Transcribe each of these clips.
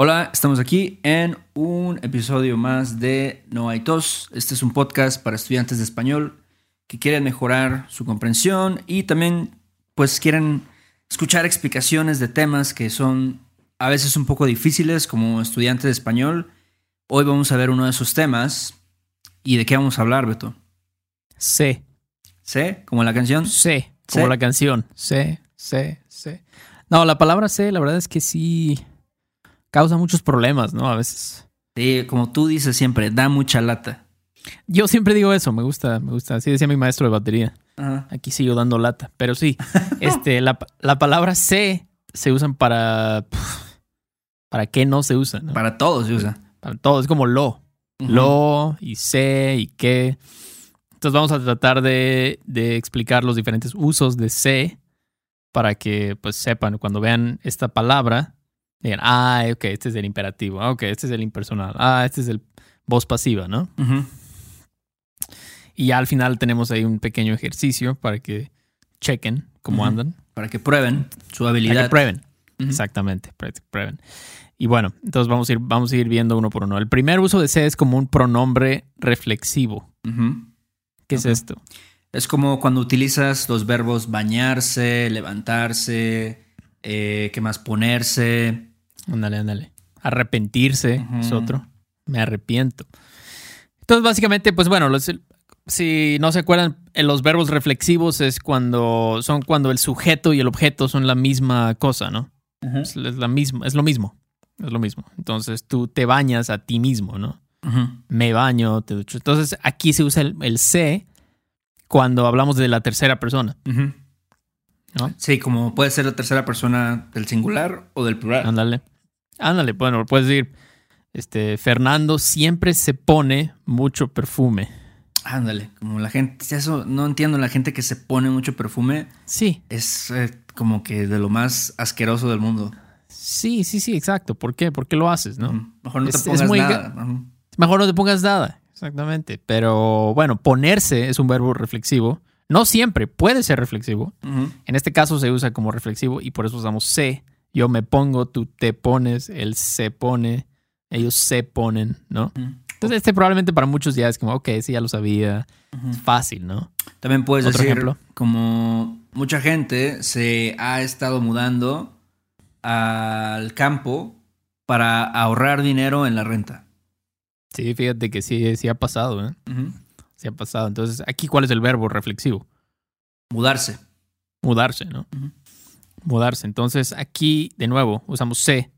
Hola, estamos aquí en un episodio más de No hay tos. Este es un podcast para estudiantes de español que quieren mejorar su comprensión y también pues quieren escuchar explicaciones de temas que son a veces un poco difíciles como estudiante de español. Hoy vamos a ver uno de esos temas. ¿Y de qué vamos a hablar, Beto? C. ¿C? ¿Como la canción? C. Como la canción. C, C, C. No, la palabra C, la verdad es que sí causa muchos problemas, ¿no? A veces. Sí, como tú dices siempre, da mucha lata. Yo siempre digo eso, me gusta, me gusta. Así decía mi maestro de batería. Ajá. Aquí sigo dando lata. Pero sí, este, la, la palabra C se usan para. ¿Para qué no se usa? no? Para todos se usa. Para todo, es como lo. Lo y sé y qué. Entonces vamos a tratar de, de explicar los diferentes usos de sé para que pues sepan cuando vean esta palabra, digan, ah, ok, este es el imperativo, ah, ok, este es el impersonal, ah, este es el voz pasiva, ¿no? Y ya al final tenemos ahí un pequeño ejercicio para que chequen cómo andan, Para que prueben su para habilidad. que prueben. Exactamente, para que prueben. Y bueno, entonces vamos a ir, vamos a ir viendo uno por uno. El primer uso de sé es como un pronombre reflexivo. ¿Qué es esto? Es como cuando utilizas los verbos bañarse, levantarse, eh, ¿qué más? Ponerse. Ándale, ándale. Arrepentirse es otro. Me arrepiento. Entonces, básicamente, pues bueno, los- si no se acuerdan, los verbos reflexivos es cuando son cuando el sujeto y el objeto son la misma cosa, ¿no? Es, es la misma, es lo mismo. Es lo mismo. Entonces tú te bañas a ti mismo, ¿no? Ujú. Me baño, te ducho. Entonces aquí se usa el, el se cuando hablamos de la tercera persona. Sí, como puede ser la tercera persona del singular o del plural. Ándale. Ándale, bueno, puedes decir, este, Fernando siempre se pone mucho perfume. Ándale, como la gente, eso no entiendo, la gente que se pone mucho perfume Sí, es eh, como que de lo más asqueroso del mundo. sí, sí, sí, exacto. ¿Por qué? ¿Por qué lo haces, no? Ujú. Mejor no Es- te pongas muy nada. Mejor no te pongas nada. Exactamente. Pero bueno, ponerse es un verbo reflexivo. No siempre puede ser reflexivo. En este caso se usa como reflexivo y por eso usamos se. Yo me pongo, tú te pones, él se pone, ellos se ponen, ¿no? Entonces este probablemente para muchos ya es como, ok, sí, ya lo sabía. Es fácil, ¿no? También puedes Otro decir, ejemplo. como mucha gente se ha estado mudando al campo para ahorrar dinero en la renta. Sí, fíjate que sí, sí ha pasado, ¿eh? Sí ha pasado. Entonces, aquí, ¿cuál es el verbo reflexivo? Mudarse. Mudarse, ¿no? Mudarse. Entonces, aquí, de nuevo, usamos se.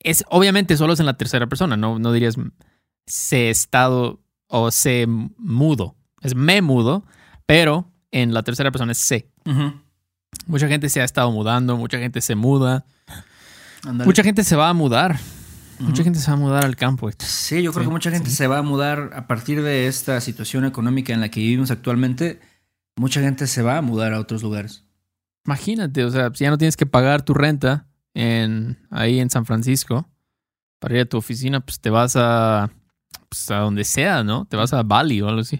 Es, obviamente, solo es en la tercera persona, no, no dirías se estado o se mudo. Es me mudo, pero en la tercera persona es se. Mucha gente se ha estado mudando, mucha gente se muda, mucha gente se va a mudar, mucha gente se va a mudar al campo. Sí, yo creo Sí, que mucha gente sí. se va a mudar a partir de esta situación económica en la que vivimos actualmente. Mucha gente se va a mudar a otros lugares. Imagínate, o sea, si ya no tienes que pagar tu renta en, ahí en San Francisco para ir a tu oficina, pues te vas a, pues a donde sea, ¿no? Te vas a Bali o algo así.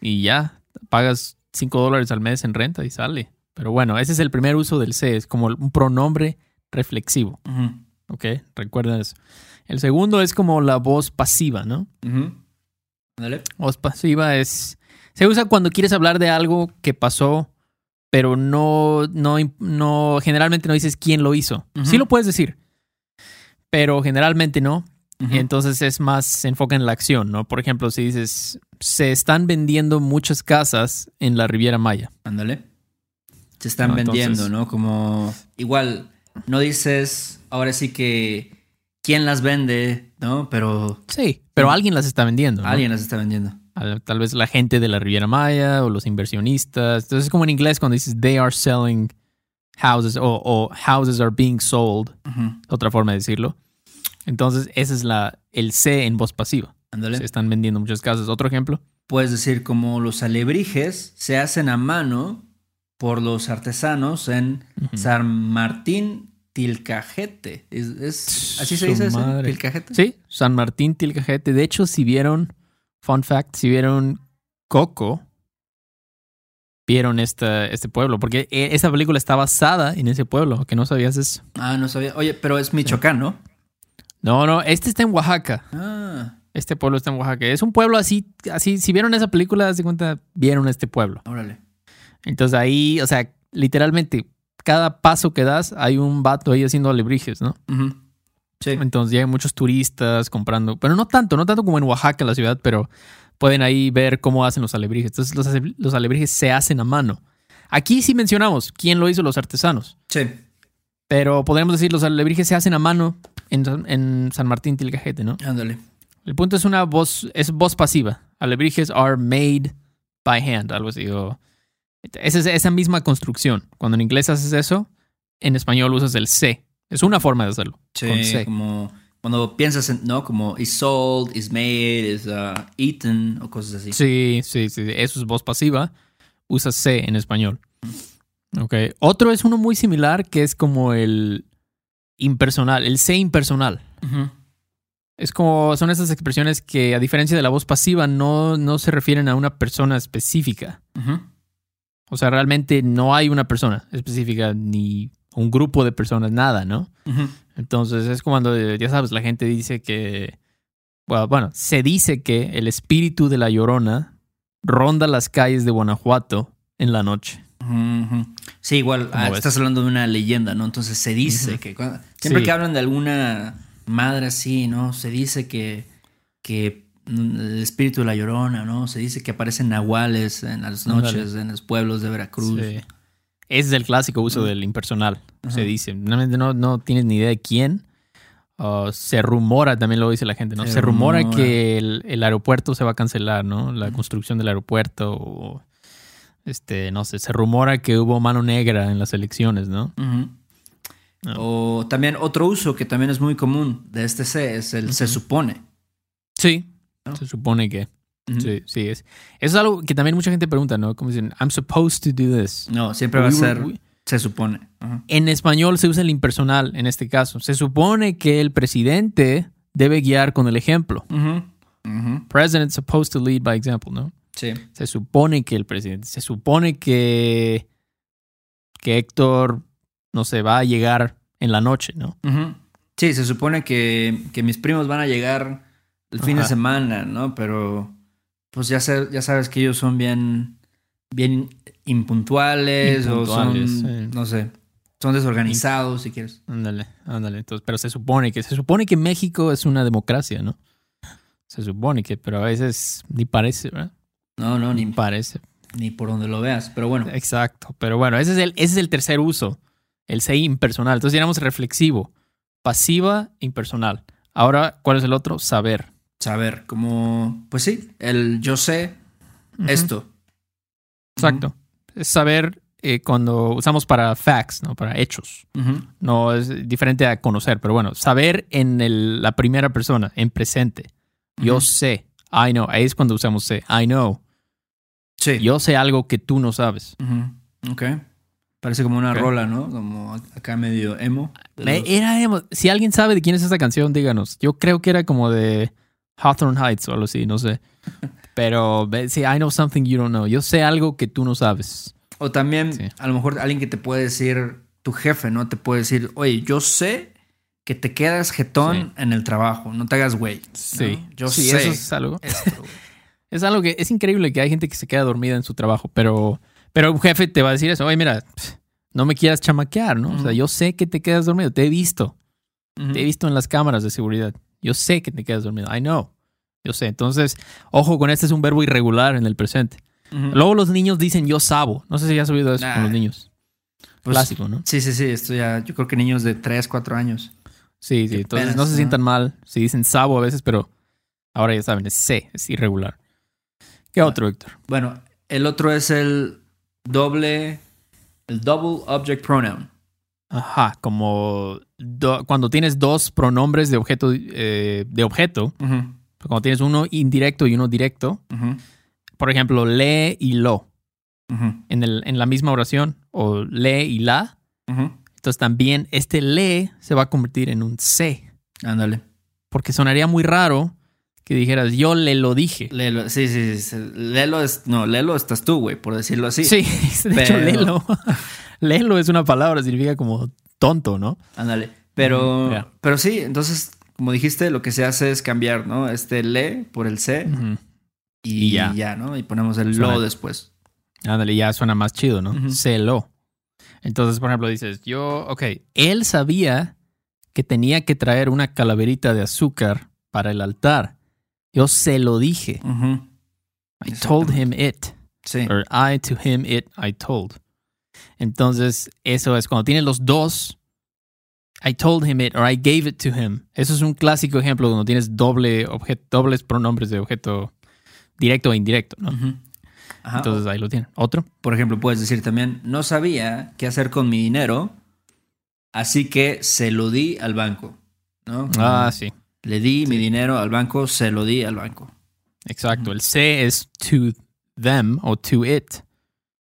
Y ya, pagas 5 dólares al mes en renta y sale. Pero bueno, ese es el primer uso del se, es como un pronombre reflexivo, Ujú. ¿ok? Recuerda eso. El segundo es como la voz pasiva, ¿no? Ándale. Voz pasiva es. Se usa cuando quieres hablar de algo que pasó, pero no, no, no generalmente no dices quién lo hizo. Sí lo puedes decir, pero generalmente no. Y entonces es más, se enfoca en la acción, ¿no? Por ejemplo, si dices, se están vendiendo muchas casas en la Riviera Maya. Ándale. Se están No, vendiendo, entonces- ¿no? Como igual, no dices ahora sí que quién las vende, ¿no? Pero Sí, pero alguien las está vendiendo. ¿no? alguien las está vendiendo. Al- Tal vez la gente de la Riviera Maya o los inversionistas. Entonces es como en inglés cuando dices, they are selling houses o, o houses are being sold. Otra forma de decirlo. Entonces, ese es la, el C en voz pasiva. Ándale. Se están vendiendo muchas casas. Otro ejemplo. Puedes decir como los alebrijes se hacen a mano por los artesanos en. San Martín Tilcajete. ¿Es, es- así se dice. ¿Tilcajete? Sí, San Martín Tilcajete. De hecho, si vieron, fun fact, si vieron Coco, vieron esta, este pueblo, porque eh, esa película está basada en ese pueblo, que no sabías eso. Ah, no sabía. Oye, pero es Michoacán, ¿no? No, no, este está en Oaxaca. Ah, Este pueblo está en Oaxaca. Es un pueblo así, así. Si vieron esa película, se cuenta, vieron este pueblo. órale. Entonces ahí, o sea, literalmente, cada paso que das, hay un vato ahí haciendo alebrijes, ¿no? Ujú. Sí. Entonces llegan muchos turistas comprando, pero no tanto, no tanto como en Oaxaca, la ciudad, pero pueden ahí ver cómo hacen los alebrijes. Entonces los, ale- los alebrijes se hacen a mano. Aquí sí mencionamos quién lo hizo, los artesanos. Sí. Pero podríamos decir los alebrijes se hacen a mano en, San- en San Martín Tilcajete, ¿no? Ándale. El punto es una voz, es voz pasiva. Alebrijes are made by hand, algo así. o- esa es esa misma construcción. Cuando en inglés haces eso, en español usas el C. Es una forma de hacerlo. Sí, con C. como cuando piensas en, ¿no? Como is sold, is made, is uh, eaten o cosas así. Sí, sí, sí. Eso es voz pasiva. Usas C en español. Ok. Otro es uno muy similar que es como el impersonal, el C impersonal. Es como, son esas expresiones que a diferencia de la voz pasiva no, no se refieren a una persona específica. O sea, realmente no hay una persona específica ni un grupo de personas, nada, ¿no? Entonces es cuando, eh, ya sabes, la gente dice que, bueno, bueno, se dice que el espíritu de la llorona ronda las calles de Guanajuato en la noche. Sí, igual ¿Cómo ah, estás hablando de una leyenda, ¿no? Entonces se dice que cuando- siempre Sí. que hablan de alguna madre así, ¿no? Se dice que, que mm, el espíritu de la llorona, ¿no? Se dice que aparecen nahuales en las noches en los pueblos de Veracruz. Sí. Ese es el clásico uso del impersonal, se dice. Realmente no, no tienes ni idea de quién. Uh, se rumora, también lo dice la gente, ¿no? Se Se, rumora, rumora. que el, el aeropuerto se va a cancelar, ¿no? La construcción del aeropuerto. O, este, no sé, se rumora que hubo mano negra en las elecciones, ¿no? Ah. O también otro uso que también es muy común de este se es el se supone. Sí. ¿No? Se supone que. Sí, sí. Es, eso es algo que también mucha gente pregunta, ¿no? Como dicen, I'm supposed to do this. No, siempre va a ser we- se supone. En español se usa el impersonal en este caso. Se supone que el presidente debe guiar con el ejemplo. Ujú. President supposed to lead by example, ¿no? Sí. Se supone que el presidente, se supone que, que Héctor, no sé, va a llegar en la noche, ¿no? Sí, se supone que, que mis primos van a llegar el fin de semana, ¿no? Pero pues ya, sé- ya sabes que ellos son bien, bien impuntuales, Impuntuales, o son, no sé, son desorganizados, si quieres. Ándale, ándale. Entonces, pero se supone que, se supone que México es una democracia, ¿no? Se supone que, pero a veces ni parece, ¿verdad? No, no, Ni ni, parece. ni por donde lo veas. Pero bueno, Exacto. Pero bueno, ese es el, ese es el tercer uso. El ser impersonal. Entonces digamos reflexivo. Pasiva, impersonal. Ahora, ¿cuál es el otro? Saber. Saber, como, pues sí, el yo sé esto. Exacto. Es saber eh, cuando usamos para facts, ¿no? Para hechos. No es diferente a conocer, pero bueno, saber en el- la primera persona, en presente. Yo sé. I know. Ahí es cuando usamos sé. I know. Sí. Yo sé algo que tú no sabes. Ok. Parece como una rola, ¿no? Como acá medio emo. los- Era, emo- si alguien sabe de quién es esta canción, díganos. Yo creo que era como de Hawthorne Heights o algo así, no sé. Pero sí, I know something you don't know. Yo sé algo que tú no sabes. O también, Sí. a lo mejor alguien que te puede decir, tu jefe, ¿no? Te puede decir, oye, yo sé que te quedas jetón en el trabajo, no te hagas güey. ¿no? Sí, Yo sí, sé. eso es algo. esto. Es algo que es increíble que hay gente que se queda dormida en su trabajo, pero, pero un jefe te va a decir eso. Oye, mira, no me quieras chamaquear, ¿no? O sea, yo sé que te quedas dormido. Te he visto. Te he visto en las cámaras de seguridad. Yo sé que te quedas dormido. I know. Yo sé. Entonces, ojo con este es un verbo irregular en el presente. Luego los niños dicen yo sabo. No sé si has oído eso Nah. con los niños. Pues, Clásico, ¿no? Sí, sí, sí. Esto ya, yo creo que niños de 3, 4 años. Sí, sí. Qué Entonces penas, no se ¿no? sientan mal si dicen sabo a veces, pero ahora ya saben, es C, es irregular. ¿Qué otro, Héctor? Bueno, el otro es el doble, el double object pronoun. Ajá, como do- cuando tienes dos pronombres de objeto, eh, de objeto, Ujú, cuando tienes uno indirecto y uno directo, por ejemplo, lee y lo ujú, en, el, en la misma oración, o lee y la, entonces también este lee se va a convertir en un C, Ándale. porque sonaría muy raro que dijeras yo le lo dije. Léelo, sí, sí, sí. Léelo es, no, léelo estás tú, güey, por decirlo así. Sí, de hecho, pero- léelo. es una palabra, significa como tonto, ¿no? Ándale. Pero, pero sí, entonces como dijiste, lo que se hace es cambiar, ¿no? Este le por el C y, Y ya. ya. ¿no? Y ponemos el Suena- lo después. Ándale, ya suena más chido, ¿no? Ujú. Celo. Entonces, por ejemplo, dices, yo, ok, él sabía que tenía que traer una calaverita de azúcar para el altar. Yo se lo dije. I told him it. Sí. Or I to him it I told. Entonces, eso es cuando tienes los dos. I told him it or I gave it to him. Eso es un clásico ejemplo cuando tienes doble objeto, dobles pronombres de objeto directo o indirecto, ¿no? Ajá. Entonces ahí lo tienen. Otro. Por ejemplo, puedes decir también, no sabía qué hacer con mi dinero, así que se lo di al banco. ¿no? Ah, sí. Le di mi dinero al banco, se lo di al banco. Exacto. El se es to them o to it.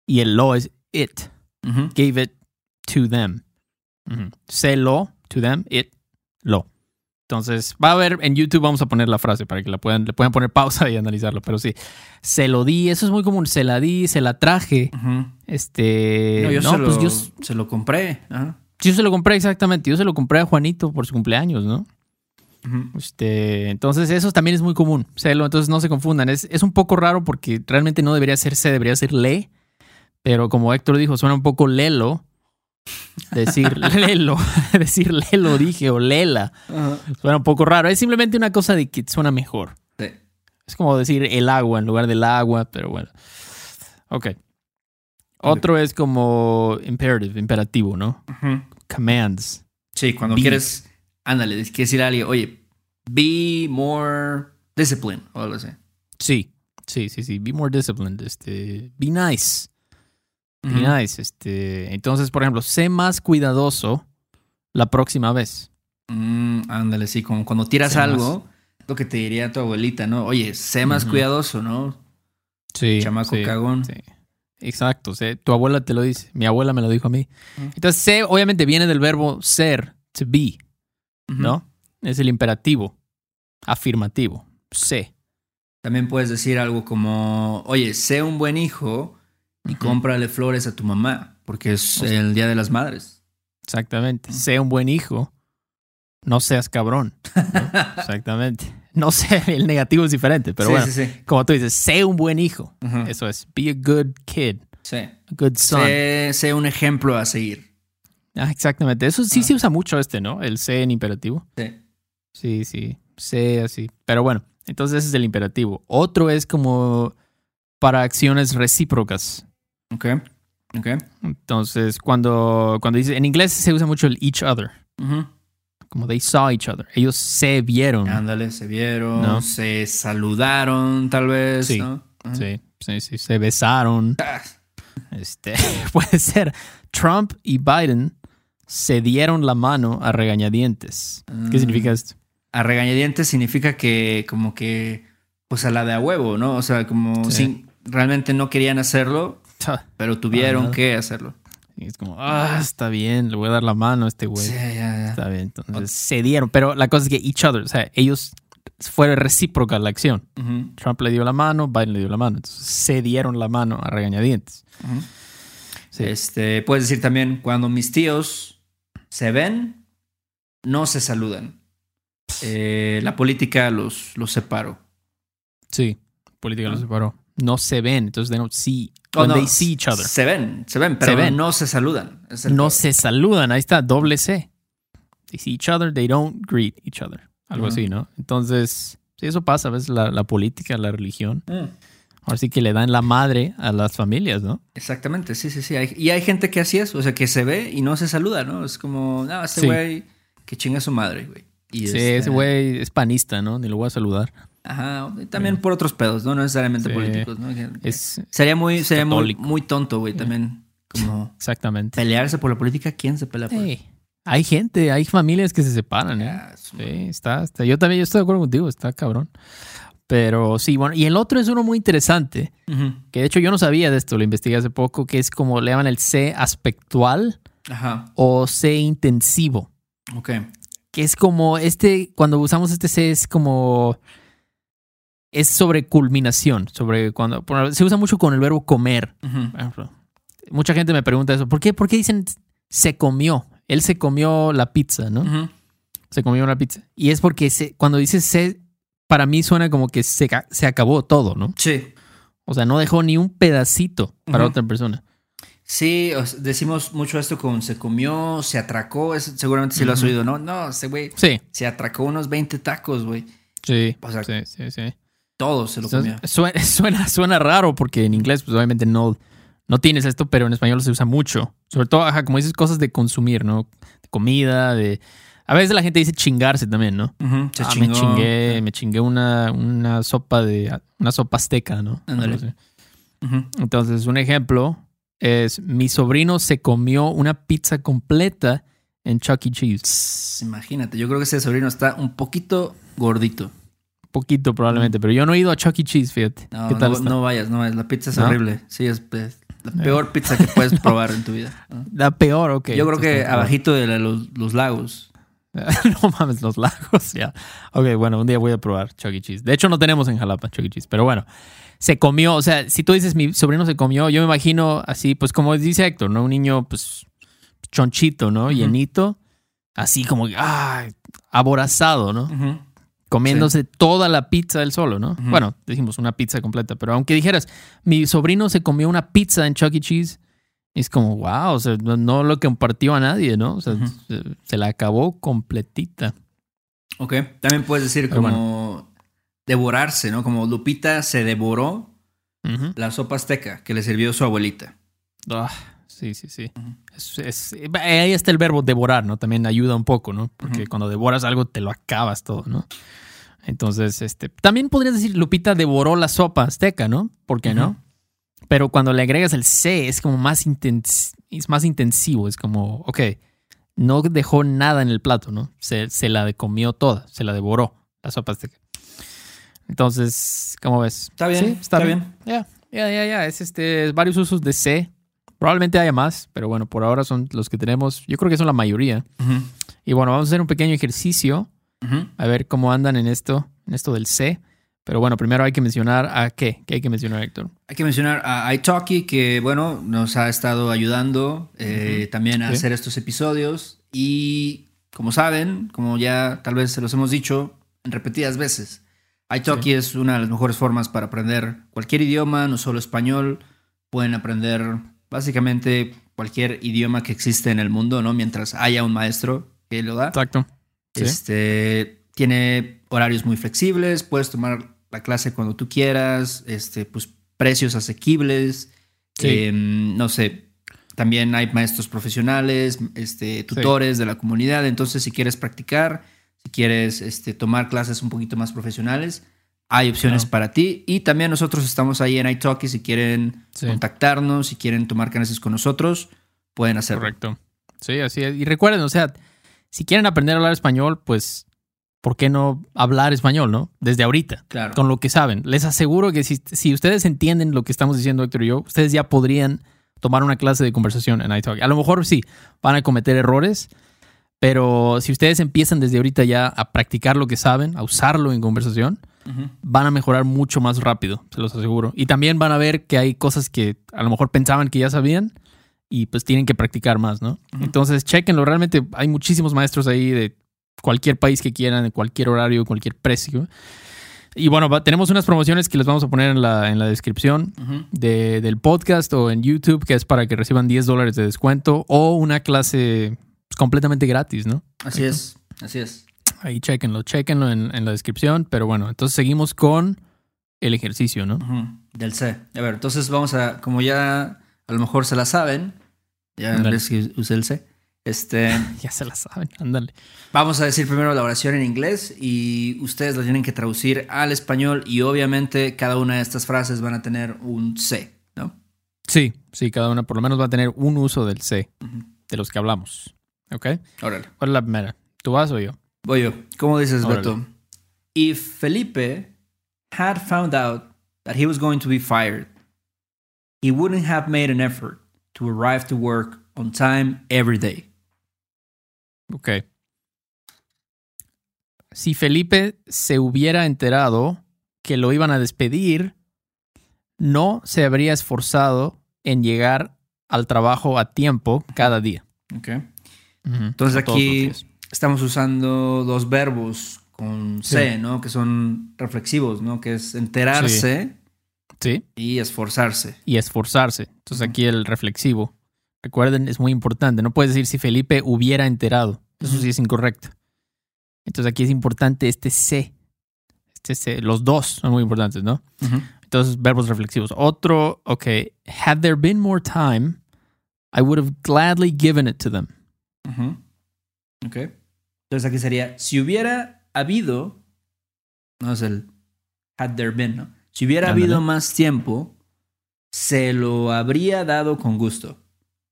Y el lo es it. Gave it to them. Se lo, to them, it, lo. Entonces, va a haber en YouTube, vamos a poner la frase para que la puedan, le puedan poner pausa y analizarlo. Pero sí, se lo di, eso es muy común. Se la di, se la traje. Este. no, yo, no, se, pues lo, yo, se lo compré. Ajá. yo se lo compré exactamente. Yo se lo compré a Juanito por su cumpleaños, ¿no? Este, entonces eso también es muy común. Celo, entonces no se confundan. Es, es un poco raro porque realmente no debería ser se, debería ser le. Pero como Héctor dijo, suena un poco lelo. Decir lelo, decir lelo dije o lela. Suena un poco raro. Es simplemente una cosa de que suena mejor. Sí. Es como decir el agua en lugar del agua, pero bueno. Ok. Otro es como imperative, imperativo, ¿no? Commands. Sí, cuando Be. quieres, ándale, quieres decir a alguien, oye, be more disciplined o algo así. Sí, sí, sí, sí. Be more disciplined. Este, be nice. Be nice. Este, entonces, por ejemplo, sé más cuidadoso la próxima vez. Mm, ándale, sí, como cuando tiras Sé algo, lo que te diría tu abuelita, ¿no? Oye, sé más cuidadoso, ¿no? Sí. Chamaco sí, cagón. sí. Exacto. sé- tu abuela te lo dice. Mi abuela me lo dijo a mí. Entonces, sé, obviamente, viene del verbo ser, to be. ¿no? Es el imperativo, afirmativo. Sé. También puedes decir algo como, oye, sé un buen hijo y cómprale flores a tu mamá, porque es O sea- el Día de las Madres. Exactamente. Sé un buen hijo. No seas cabrón. ¿no? Exactamente. No sé, el negativo es diferente, pero sí, bueno. sí, sí. Como tú dices, sé un buen hijo. Eso es. Be a good kid. Sí. A good son. Sé, sé un ejemplo a seguir. Ah, exactamente. Eso sí se usa mucho este, ¿no? El sé en imperativo. Sí. Sí, sí. Sé así. Pero bueno, entonces ese es el imperativo. Otro es como para acciones recíprocas. Ok. Ok. Entonces, cuando, cuando dice, en inglés se usa mucho el each other. Como they saw each other. Ellos se vieron. Ándale, se vieron, No. se saludaron, tal vez. Sí. Sí, sí, sí. Se besaron. Ah, Este, puede ser. Trump y Biden se dieron la mano a regañadientes. ¿Qué Mm. significa esto? A regañadientes significa que, como que, pues a la de a huevo, ¿no? O sea, como Sí. sin, realmente no querían hacerlo, pero tuvieron que hacerlo. Y es como, ah, está bien, le voy a dar la mano a este güey. Sí, ya, ya. Está bien, entonces se dieron. Pero la cosa es que each other, o sea, ellos fue recíproca la acción. Trump le dio la mano, Biden le dio la mano. Entonces se dieron la mano a regañadientes. Sí. Este, puedes decir también, cuando mis tíos se ven, no se saludan. Eh, la política los, los separó. Sí, política lo Ah. separó. No se ven, entonces they don't see. Oh, when no, they see each other. Se ven, se ven, pero ven. no se saludan. No se saludan, ahí está, doble C. They see each other, they don't greet each other. Algo así, ¿no? Entonces, sí, eso pasa, a veces la, la política, la religión. Mm. Ahora sí que le dan la madre a las familias, ¿no? Exactamente, sí, sí, sí. Hay- y hay gente que así es, o sea, que se ve y no se saluda, ¿no? Es como, no, este Sí. güey que chinga a su madre, güey. Sí, este, ese güey es panista, ¿no? Ni lo voy a saludar. Ajá, también por otros pedos, ¿no? No necesariamente Sí. políticos, ¿no? Es sería muy, sería muy, muy tonto, güey, también. Como exactamente. pelearse por la política, ¿quién se pelea por eso? Hey, hay gente, hay familias que se separan, ¿eh? Es- Sí, está, está. Yo también yo estoy de acuerdo contigo, está cabrón. Pero sí, bueno, y el otro es uno muy interesante, que de hecho yo no sabía de esto, lo investigué hace poco, que es como le llaman el C aspectual Ajá, o C intensivo, ok. que es como este, cuando usamos este C es como, es sobre culminación, sobre cuando, se usa mucho con el verbo comer. Mucha gente me pregunta eso, ¿por qué, ¿por qué dicen se comió? Él se comió la pizza, ¿no? Se comió una pizza. Y es porque se- cuando dices se, para mí suena como que se, se acabó todo, ¿no? Sí. O sea, no dejó ni un pedacito para otra persona. Sí, decimos mucho esto con se comió, se atracó, es- seguramente sí lo has oído, ¿no? No, ese güey Sí, se atracó unos 20 tacos, güey. sí, O sea, sí, sí, sí. Todo se lo. Entonces, Suena, suena, suena raro porque en inglés, pues obviamente no, no tienes esto, pero en español se usa mucho. Sobre todo, ajá, como dices, cosas de consumir, ¿no? De comida, de... A veces la gente dice chingarse también, ¿no? Se Ah, chingó. me chingué, me chingué una, una sopa de... Una sopa azteca, ¿no? Ándale. Entonces, un ejemplo es, mi sobrino se comió una pizza completa en Chuck E. Cheese. Imagínate, yo creo que ese sobrino está un poquito gordito. Poquito probablemente, pero yo no he ido a Chuck E. Cheese, fíjate. No, ¿Qué tal no, vayas, no vayas. La pizza es ¿No? horrible. Sí, es, es la peor pizza que puedes probar en tu vida. La peor, ok. Yo creo que abajito de la- los, los lagos. no mames, los lagos, ya. Ok, bueno, un día voy a probar Chuck E. Cheese. De hecho, no tenemos en Jalapa Chuck E. Cheese, pero bueno. Se comió, o sea, si tú dices mi sobrino se comió, yo me imagino así, pues como dice Héctor, ¿no? Un niño, pues, chonchito, ¿no? Llenito, así como, ah, aborazado, ¿no? Ujú. Comiéndose toda la pizza él solo, ¿no? Bueno, decimos una pizza completa, pero aunque dijeras, mi sobrino se comió una pizza en Chuck E. Cheese, es como, wow, o sea, no, no lo compartió a nadie, ¿no? O sea, se, se la acabó completita. Ok. También puedes decir Pero como devorarse, ¿no? Como Lupita se devoró la sopa azteca que le sirvió su abuelita. Ah, sí, sí, sí. Es- es- ahí está el verbo devorar, ¿no? También ayuda un poco, ¿no? Porque cuando devoras algo te lo acabas todo, ¿no? Entonces, este, también podrías decir, Lupita devoró la sopa azteca, ¿no? ¿Por qué no? Pero cuando le agregas el C es como más, intens es más intensivo, es como, ok, no dejó nada en el plato, ¿no? Se, se la comió toda, se la devoró la sopa azteca. Entonces, ¿cómo ves? Está bien, Sí, está bien. Ya, ya, ya, ya. Es este, varios usos de C. Probablemente haya más, pero bueno, por ahora son los que tenemos. Yo creo que son la mayoría. Ujú. Y bueno, vamos a hacer un pequeño ejercicio Ujú. a ver cómo andan en esto, en esto del C. Pero bueno, primero hay que mencionar a qué. ¿Qué hay que mencionar, Héctor? Hay que mencionar a Italki, que bueno, nos ha estado ayudando eh, también a Sí. hacer estos episodios. Y como saben, como ya tal vez se los hemos dicho en repetidas veces, Italki es una de las mejores formas para aprender cualquier idioma, no solo español. Pueden aprender básicamente cualquier idioma que existe en el mundo, ¿no? Mientras haya un maestro que lo da. Exacto. Sí. Este tiene horarios muy flexibles, puedes tomar la clase cuando tú quieras, este, pues precios asequibles. Sí. Eh, no sé, también hay maestros profesionales, este, tutores de la comunidad. Entonces, si quieres practicar, si quieres este, tomar clases un poquito más profesionales, hay opciones Claro. para ti. Y también nosotros estamos ahí en iTalki. Si quieren Sí. contactarnos, si quieren tomar clases con nosotros, pueden hacerlo. Correcto. Sí, así es. Y recuerden, o sea, si quieren aprender a hablar español, pues, ¿por qué no hablar español, no? Desde ahorita. Claro. con lo que saben. Les aseguro que si, si ustedes entienden lo que estamos diciendo Héctor y yo, ustedes ya podrían tomar una clase de conversación en iTalk. A lo mejor sí, van a cometer errores, pero si ustedes empiezan desde ahorita ya a practicar lo que saben, a usarlo en conversación, Van a mejorar mucho más rápido, se los aseguro. Y también van a ver que hay cosas que a lo mejor pensaban que ya sabían y pues tienen que practicar más, ¿no? Entonces, chequenlo. Realmente hay muchísimos maestros ahí de cualquier país que quieran, de cualquier horario, cualquier precio. Y bueno, va- tenemos unas promociones que les vamos a poner en la, en la descripción de- del podcast o en YouTube, que es para que reciban 10 dólares de descuento o una clase completamente gratis, ¿no? Así es, así es. Ahí chequenlo, chequenlo en, en la descripción. Pero bueno, entonces seguimos con el ejercicio, ¿no? Del C. A ver, entonces vamos a, como ya a lo mejor se la saben, ya ves que usé el C. Este, Ya se la saben, ándale. vamos a decir primero la oración en inglés y ustedes la tienen que traducir al español y obviamente cada una de estas frases van a tener un C, ¿no? Sí, sí, cada una por lo menos va a tener un uso del C, de los que hablamos. ¿Ok? Órale. ¿Cuál es la primera? ¿Tú vas o yo? Voy yo. ¿Cómo dices, Órale. Beto? If Felipe had found out that he was going to be fired, he wouldn't have made an effort to arrive to work on time every day. Ok. Si Felipe se hubiera enterado que lo iban a despedir, no se habría esforzado en llegar al trabajo a tiempo cada día. Okay. Entonces aquí. Estamos usando dos verbos con C, ¿no? Que son reflexivos, ¿no? Que es enterarse Sí. y esforzarse. Y esforzarse. Entonces aquí el reflexivo. Recuerden, es muy importante. No puedes decir si Felipe hubiera enterado. Eso sí es incorrecto. Entonces aquí es importante este C. Este C. Los dos son muy importantes, ¿no? Entonces, verbos reflexivos. Otro, ok. Had there been more time, I would have gladly given it to them. Ujú. Ok. Entonces aquí sería, si hubiera habido, no es el had there been, ¿no? Si hubiera Ándale. habido más tiempo, se lo habría dado con gusto.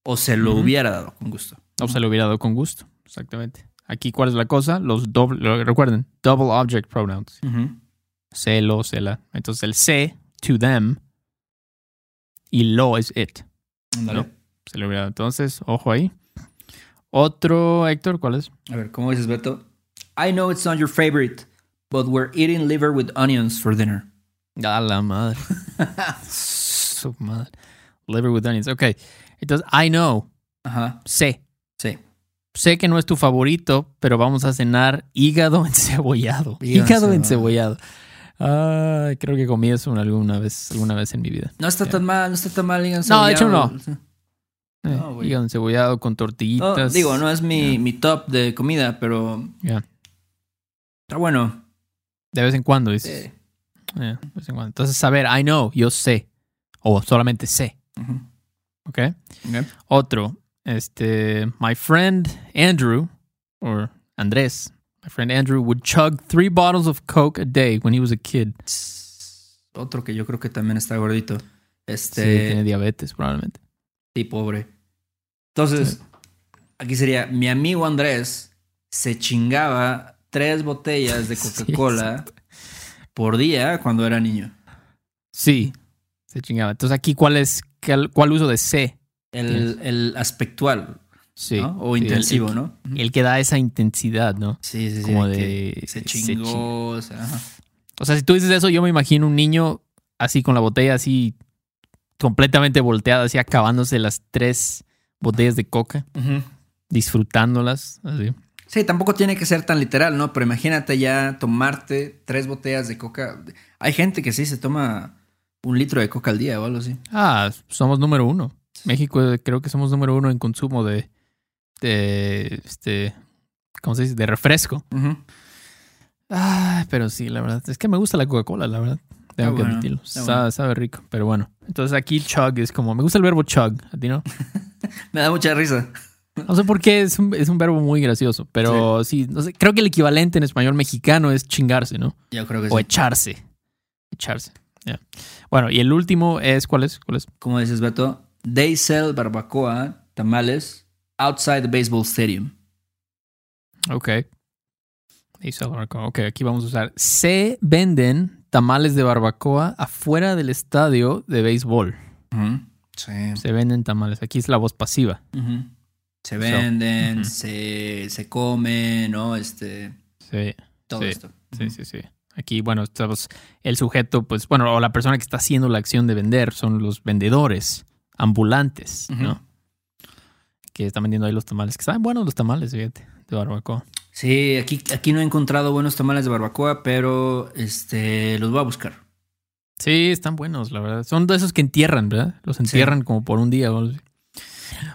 O se lo hubiera dado con gusto. O se lo hubiera dado con gusto. Exactamente. Aquí, ¿cuál es la cosa? Los doble, recuerden, double object pronouns. Ujú. Se, lo, se, la. Entonces el se, to them, y lo es it. No. Se lo hubiera dado. Entonces, ojo ahí. Otro, Héctor, ¿cuál es? A ver, ¿cómo dices, Beto? I know it's not your favorite, but we're eating liver with onions for dinner. A la madre. Su madre. Liver with onions. Ok. Entonces, I know, Ajá, sé. sí. Sé que no es tu favorito, pero vamos a cenar hígado encebollado. Hígado Hígado encebollado. encebollado. Ay, creo que comí eso alguna vez, alguna vez en mi vida. No está tan mal, no está tan mal. digan No, de hecho, cebollado. Eh, No, güey. hígado encebollado con No, tortillitas. digo, no es mi, mi top de comida, pero Ya. está bueno. De vez en cuando, dices. Sí. Ya, de vez en cuando. Entonces, saber, I know, yo sé. O solamente sé. Ujú. ¿Ok? Ok. Otro, este, my friend Andrew, or Andrés, my friend Andrew would chug three bottles of Coke a day when he was a kid. Otro que yo creo que también está gordito. Sí, Este, tiene diabetes probablemente. Pobre. Entonces, aquí sería, mi amigo Andrés se chingaba tres botellas de Sí, Coca-Cola por día cuando era niño. Sí, se chingaba. Entonces aquí, ¿cuál es, cuál, cuál uso de C? El, el aspectual, Sí. ¿no? O el- intensivo, el, ¿no? El que da esa intensidad, ¿no? Sí, sí, sí. Como de... Se se chingó, o sea. O sea, si tú dices eso, yo me imagino un niño así con la botella así completamente volteada, así acabándose las tres botellas de coca, disfrutándolas. Así. Sí, tampoco tiene que ser tan literal, ¿no? Pero imagínate ya tomarte tres botellas de coca. Hay gente que sí se toma un litro de coca al día o algo así. Ah, somos número uno. México eh, creo que somos número uno en consumo de, de este, ¿cómo se dice? De refresco. Ah, pero sí, la verdad. Es que me gusta la Coca-Cola, la verdad. Tengo Ah, que admitirlo. Sabe, bueno. sabe rico, pero bueno. Entonces aquí chug es como, me gusta el verbo chug, ¿a ti no? Me da mucha risa. No sé por qué, es un, es un verbo muy gracioso, pero sí, no sé, creo que el equivalente en español mexicano es chingarse, ¿no? Yo creo que O sí. echarse. Echarse. ya. Bueno, y el último es, ¿cuál es? ¿Cuál es? Como dices, Beto, they sell barbacoa, tamales, outside the baseball stadium. Ok. Y solo barbacoa. Ok, aquí vamos a usar. Se venden tamales de barbacoa afuera del estadio de béisbol. Sí. Se venden tamales. Aquí es la voz pasiva. Se venden, se, se comen, ¿no? Este, Sí, todo Sí, esto. sí, sí, sí. Aquí, bueno, estamos, el sujeto, pues, bueno, o la persona que está haciendo la acción de vender son los vendedores ambulantes. ¿no? Que están vendiendo ahí los tamales. Que saben buenos los tamales, fíjate, de barbacoa. Sí, aquí, aquí no he encontrado buenos tamales de barbacoa, pero este los voy a buscar. Sí, están buenos, la verdad. Son de esos que entierran, ¿verdad? Los entierran como por un día.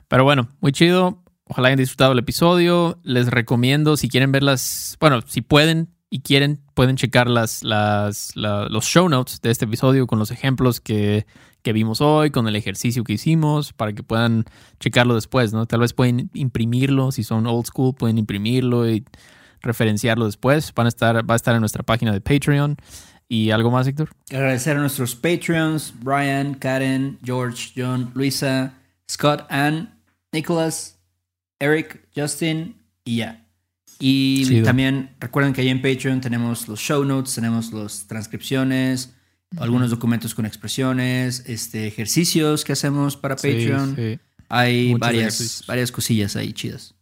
Pero bueno, muy chido. Ojalá hayan disfrutado el episodio. Les recomiendo, si quieren ver las, bueno, si pueden y quieren, pueden checar las, las, la- los show notes de este episodio con los ejemplos que, que vimos hoy, con el ejercicio que hicimos, para que puedan checarlo después, ¿no? Tal vez pueden imprimirlo, si son old school, pueden imprimirlo y referenciarlo después. Van a estar, va a estar en nuestra página de Patreon. ¿Y algo más, Héctor? Agradecer a nuestros Patreons, Brian, Karen, George, John, Luisa, Scott, Ann, Nicholas, Eric, Justin y ya. Y Chido. también recuerden que ahí en Patreon tenemos los show notes, tenemos las transcripciones, algunos documentos con expresiones, este, ejercicios que hacemos para Patreon. Sí, sí. Hay Muchos varias, ejercicios. varias cosillas ahí chidas.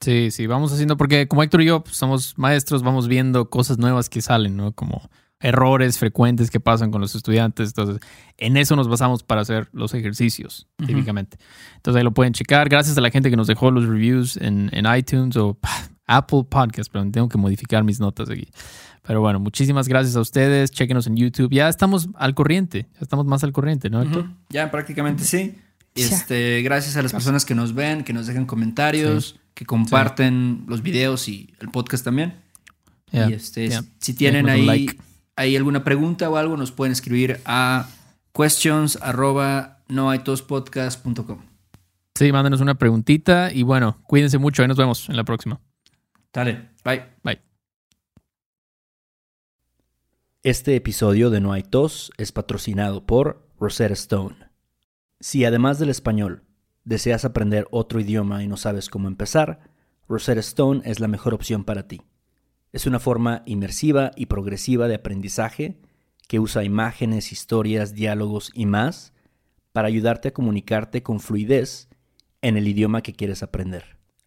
Sí, sí, vamos haciendo, porque como Héctor y yo pues, somos maestros, vamos viendo cosas nuevas que salen, ¿no? Como errores frecuentes que pasan con los estudiantes. Entonces, en eso nos basamos para hacer los ejercicios, típicamente. Entonces, ahí lo pueden checar. Gracias a la gente que nos dejó los reviews en, en iTunes o Apple Podcast, pero tengo que modificar mis notas aquí. Pero bueno, muchísimas gracias a ustedes. Chequenos en YouTube. Ya estamos al corriente. Ya estamos más al corriente, ¿no, Héctor? Ya prácticamente sí. Este, gracias a las personas que nos ven, que nos dejan comentarios, que comparten los videos y el podcast también. Y este, si tienen ahí, like. ahí alguna pregunta o algo, nos pueden escribir a questions arroba noaitospodcast.com. Sí, mándenos una preguntita y bueno, cuídense mucho. Ahí nos vemos en la próxima. Dale, bye. Bye. Este episodio de No hay tos es patrocinado por Rosetta Stone. Si además del español deseas aprender otro idioma y no sabes cómo empezar, Rosetta Stone es la mejor opción para ti. Es una forma inmersiva y progresiva de aprendizaje que usa imágenes, historias, diálogos y más para ayudarte a comunicarte con fluidez en el idioma que quieres aprender.